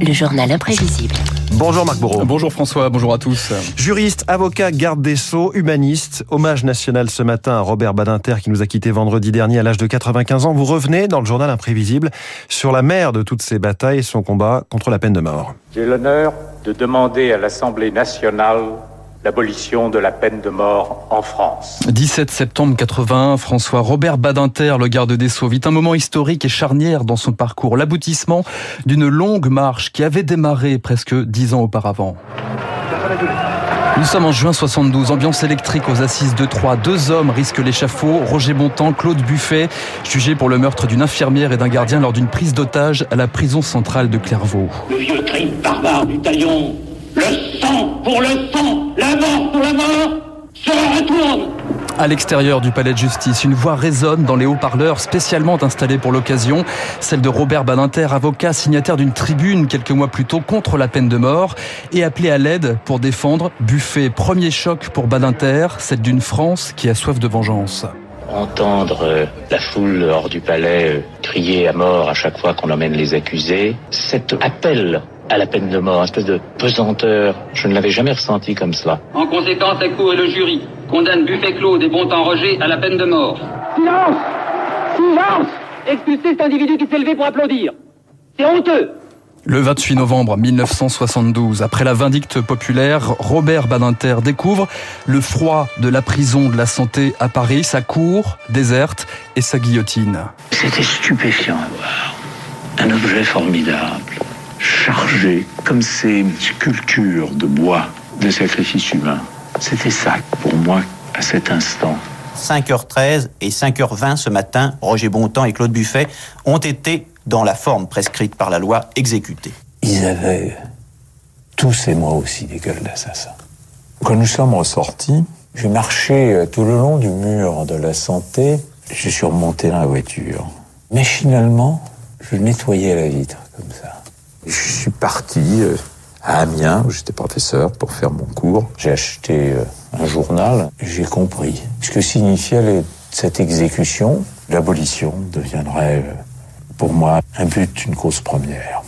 le journal imprévisible. Bonjour Marc Bourreau. Bonjour François, bonjour à tous. Juriste, avocat, garde des Sceaux, humaniste, hommage national ce matin à Robert Badinter qui nous a quitté vendredi dernier à l'âge de 95 ans. Vous revenez dans le journal imprévisible sur la mère de toutes ces batailles et son combat contre la peine de mort. J'ai l'honneur de demander à l'Assemblée nationale l'abolition de la peine de mort en France. 17 septembre 81, François Robert Badinter, le garde des Sceaux, vit un moment historique et charnière dans son parcours, l'aboutissement d'une longue marche qui avait démarré presque dix ans auparavant. Nous sommes en juin 72, ambiance électrique aux assises de Troyes. Deux hommes risquent l'échafaud, Roger Bontemps, Claude Buffet, jugés pour le meurtre d'une infirmière et d'un gardien lors d'une prise d'otage à la prison centrale de Clairvaux. Le vieux crime barbare du talion le sang pour le sang, la mort pour la mort, se retourne. À l'extérieur du palais de justice, une voix résonne dans les haut-parleurs spécialement installés pour l'occasion, celle de Robert Badinter, avocat signataire d'une tribune quelques mois plus tôt contre la peine de mort et appelé à l'aide pour défendre Buffet. Premier choc pour Badinter, celle d'une France qui a soif de vengeance entendre euh, la foule hors du palais euh, crier à mort à chaque fois qu'on emmène les accusés, cet appel à la peine de mort, une espèce de pesanteur. Je ne l'avais jamais ressenti comme cela. En conséquence, la Cour et le jury condamnent Buffet Claude et Bontemps Roger à la peine de mort. Silence Silence Expulsez cet individu qui s'est levé pour applaudir. C'est honteux le 28 novembre 1972, après la vindicte populaire, Robert Badinter découvre le froid de la prison de la santé à Paris, sa cour déserte et sa guillotine. C'était stupéfiant à voir. Un objet formidable chargé comme ces sculptures de bois de sacrifice humain. C'était ça pour moi à cet instant. 5h13 et 5h20 ce matin, Roger Bontemps et Claude Buffet ont été, dans la forme prescrite par la loi, exécutés. Ils avaient tous et moi aussi des gueules d'assassins. Quand nous sommes ressortis, j'ai marché euh, tout le long du mur de la santé. Je suis remonté dans la voiture. Machinalement, je nettoyais la vitre comme ça. Je suis parti euh, à Amiens, où j'étais professeur, pour faire mon cours. J'ai acheté euh, un journal. J'ai compris ce que signifiait cette exécution. L'abolition deviendrait euh, pour moi un but, une cause première.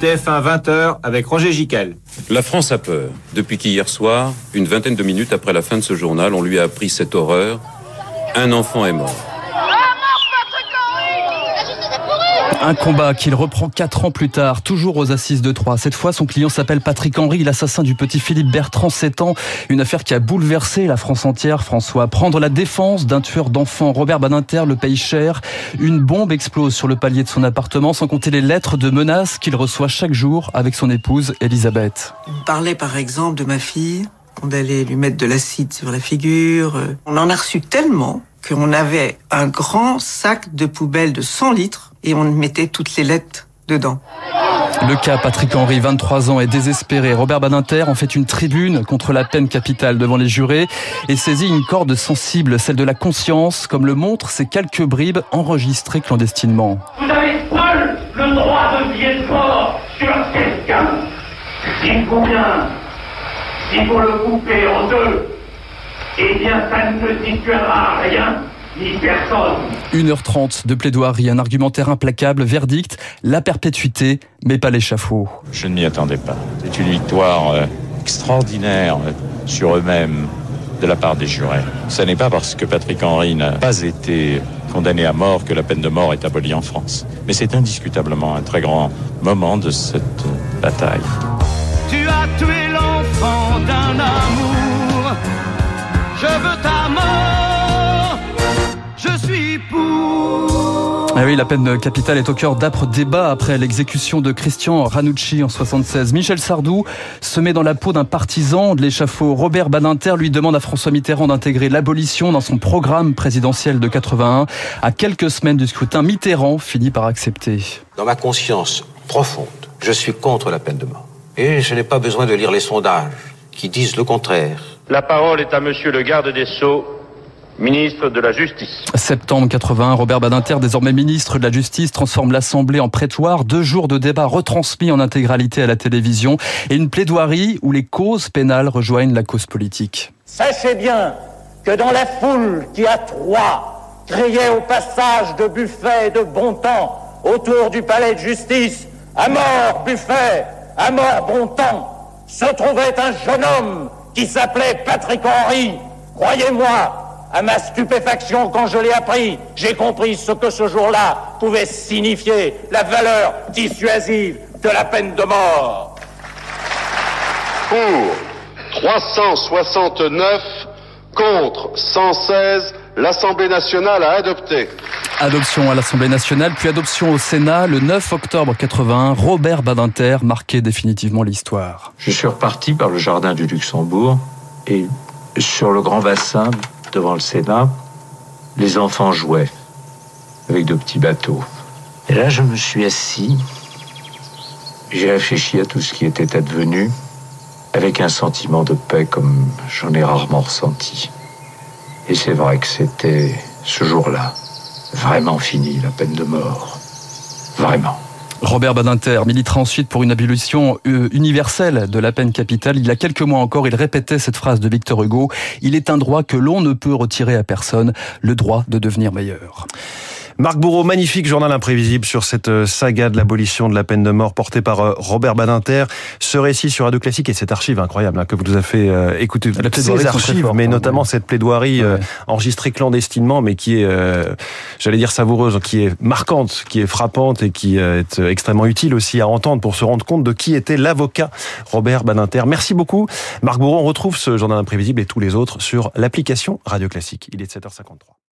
TF1 20h avec Roger Giquel. La France a peur. Depuis qu'hier soir, une vingtaine de minutes après la fin de ce journal, on lui a appris cette horreur. Un enfant est mort. Un combat qu'il reprend quatre ans plus tard, toujours aux assises de Troyes. Cette fois, son client s'appelle Patrick Henry, l'assassin du petit Philippe Bertrand, 7 ans. Une affaire qui a bouleversé la France entière, François. Prendre la défense d'un tueur d'enfants, Robert Badinter, le paye cher. Une bombe explose sur le palier de son appartement, sans compter les lettres de menaces qu'il reçoit chaque jour avec son épouse, Elisabeth. Il parlait par exemple de ma fille, on allait lui mettre de l'acide sur la figure. On en a reçu tellement qu'on avait un grand sac de poubelle de 100 litres et on mettait toutes les lettres dedans. Le cas Patrick Henry, 23 ans, est désespéré. Robert Badinter en fait une tribune contre la peine capitale devant les jurés et saisit une corde sensible, celle de la conscience, comme le montrent ces quelques bribes enregistrées clandestinement. Vous avez seul le droit de vie et mort sur quelqu'un. S'il faut bien, s'il faut le couper en deux, eh bien ça ne situera rien 1h30 de plaidoirie, un argumentaire implacable, verdict, la perpétuité, mais pas l'échafaud. Je ne m'y attendais pas. C'est une victoire euh, extraordinaire euh, sur eux-mêmes de la part des jurés. Ce n'est pas parce que Patrick Henry n'a pas été condamné à mort que la peine de mort est abolie en France. Mais c'est indiscutablement un très grand moment de cette euh, bataille. Tu as tué l'enfant d'un amour. Je veux ta mort. Ah oui, la peine capitale est au cœur d'âpres débats après l'exécution de Christian Ranucci en 76. Michel Sardou se met dans la peau d'un partisan de l'échafaud. Robert Badinter lui demande à François Mitterrand d'intégrer l'abolition dans son programme présidentiel de 81. À quelques semaines du scrutin, Mitterrand finit par accepter. Dans ma conscience profonde, je suis contre la peine de mort. Et je n'ai pas besoin de lire les sondages qui disent le contraire. La parole est à monsieur le garde des Sceaux ministre de la Justice. Septembre 81, Robert Badinter, désormais ministre de la Justice, transforme l'Assemblée en prétoire. Deux jours de débat retransmis en intégralité à la télévision et une plaidoirie où les causes pénales rejoignent la cause politique. Sachez bien que dans la foule qui à Troyes criait au passage de Buffet et de Bontemps autour du palais de justice, à mort Buffet, à mort Bontemps, se trouvait un jeune homme qui s'appelait Patrick Henry. Croyez-moi, à ma stupéfaction, quand je l'ai appris, j'ai compris ce que ce jour-là pouvait signifier, la valeur dissuasive de la peine de mort. Pour 369 contre 116, l'Assemblée nationale a adopté. Adoption à l'Assemblée nationale, puis adoption au Sénat le 9 octobre 81. Robert Badinter marquait définitivement l'histoire. Je suis reparti par le jardin du Luxembourg et sur le grand bassin devant le Sénat, les enfants jouaient avec de petits bateaux. Et là, je me suis assis. J'ai réfléchi à tout ce qui était advenu avec un sentiment de paix comme j'en ai rarement ressenti. Et c'est vrai que c'était ce jour-là vraiment fini, la peine de mort. Vraiment. Robert Badinter militera ensuite pour une abolition euh, universelle de la peine capitale. Il y a quelques mois encore, il répétait cette phrase de Victor Hugo. Il est un droit que l'on ne peut retirer à personne, le droit de devenir meilleur. Marc Bourreau, magnifique journal imprévisible sur cette euh, saga de l'abolition de la peine de mort portée par euh, Robert Badinter. Ce récit sur Radio Classique et cette archive incroyable hein, que vous nous avez fait euh, écouter. Ces archives, mais hein, notamment cette plaidoirie enregistrée clandestinement, mais qui est, j'allais dire savoureuse, qui est marquante, qui est frappante et qui est extrêmement utile aussi à entendre pour se rendre compte de qui était l'avocat Robert Badinter. Merci beaucoup. Marc Bourreau, on retrouve ce journal imprévisible et tous les autres sur l'application Radio Classique. Il est 7h53.